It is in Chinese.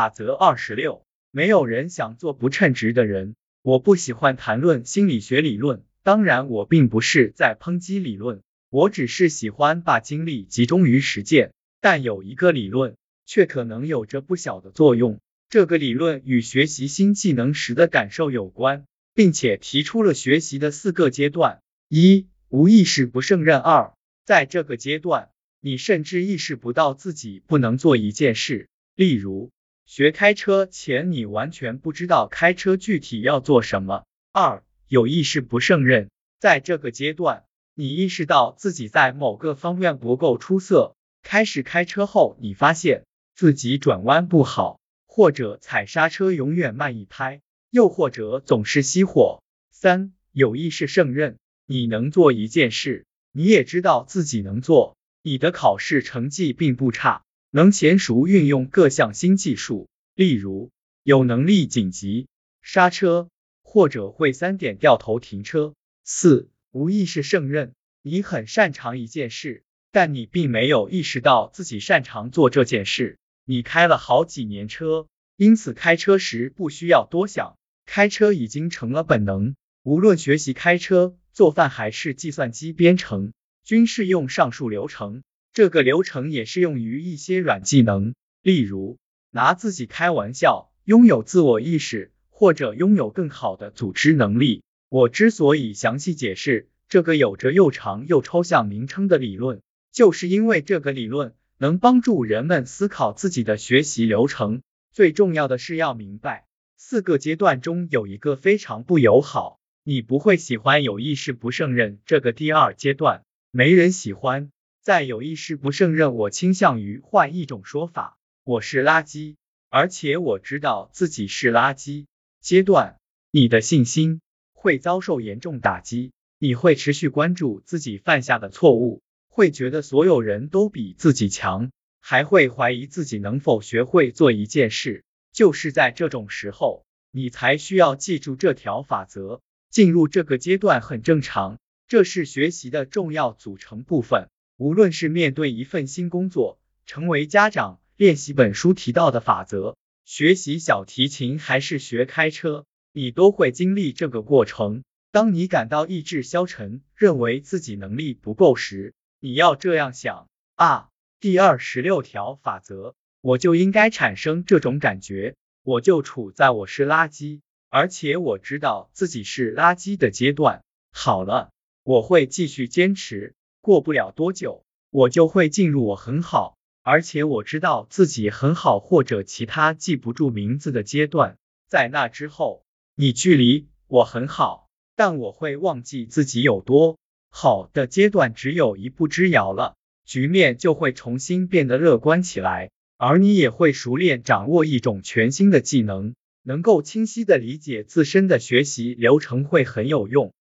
法则二十六，没有人想做不称职的人。我不喜欢谈论心理学理论，当然我并不是在抨击理论，我只是喜欢把精力集中于实践。但有一个理论却可能有着不小的作用，这个理论与学习新技能时的感受有关，并且提出了学习的四个阶段：一、无意识不胜任；二、在这个阶段，你甚至意识不到自己不能做一件事，例如。学开车前，你完全不知道开车具体要做什么。二，有意识不胜任，在这个阶段，你意识到自己在某个方面不够出色。开始开车后，你发现自己转弯不好，或者踩刹车永远慢一拍，又或者总是熄火。三，有意识胜任，你能做一件事，你也知道自己能做，你的考试成绩并不差。能娴熟运用各项新技术，例如有能力紧急刹车，或者会三点掉头停车。四、无意识胜任，你很擅长一件事，但你并没有意识到自己擅长做这件事。你开了好几年车，因此开车时不需要多想，开车已经成了本能。无论学习开车、做饭还是计算机编程，均适用上述流程。这个流程也适用于一些软技能，例如拿自己开玩笑、拥有自我意识或者拥有更好的组织能力。我之所以详细解释这个有着又长又抽象名称的理论，就是因为这个理论能帮助人们思考自己的学习流程。最重要的是要明白，四个阶段中有一个非常不友好，你不会喜欢有意识不胜任这个第二阶段，没人喜欢。在有意识不胜任，我倾向于换一种说法，我是垃圾，而且我知道自己是垃圾。阶段，你的信心会遭受严重打击，你会持续关注自己犯下的错误，会觉得所有人都比自己强，还会怀疑自己能否学会做一件事。就是在这种时候，你才需要记住这条法则。进入这个阶段很正常，这是学习的重要组成部分。无论是面对一份新工作，成为家长，练习本书提到的法则，学习小提琴，还是学开车，你都会经历这个过程。当你感到意志消沉，认为自己能力不够时，你要这样想啊，第二十六条法则，我就应该产生这种感觉，我就处在我是垃圾，而且我知道自己是垃圾的阶段。好了，我会继续坚持。过不了多久，我就会进入我很好，而且我知道自己很好或者其他记不住名字的阶段。在那之后，你距离我很好，但我会忘记自己有多好的阶段只有一步之遥了，局面就会重新变得乐观起来，而你也会熟练掌握一种全新的技能，能够清晰的理解自身的学习流程会很有用。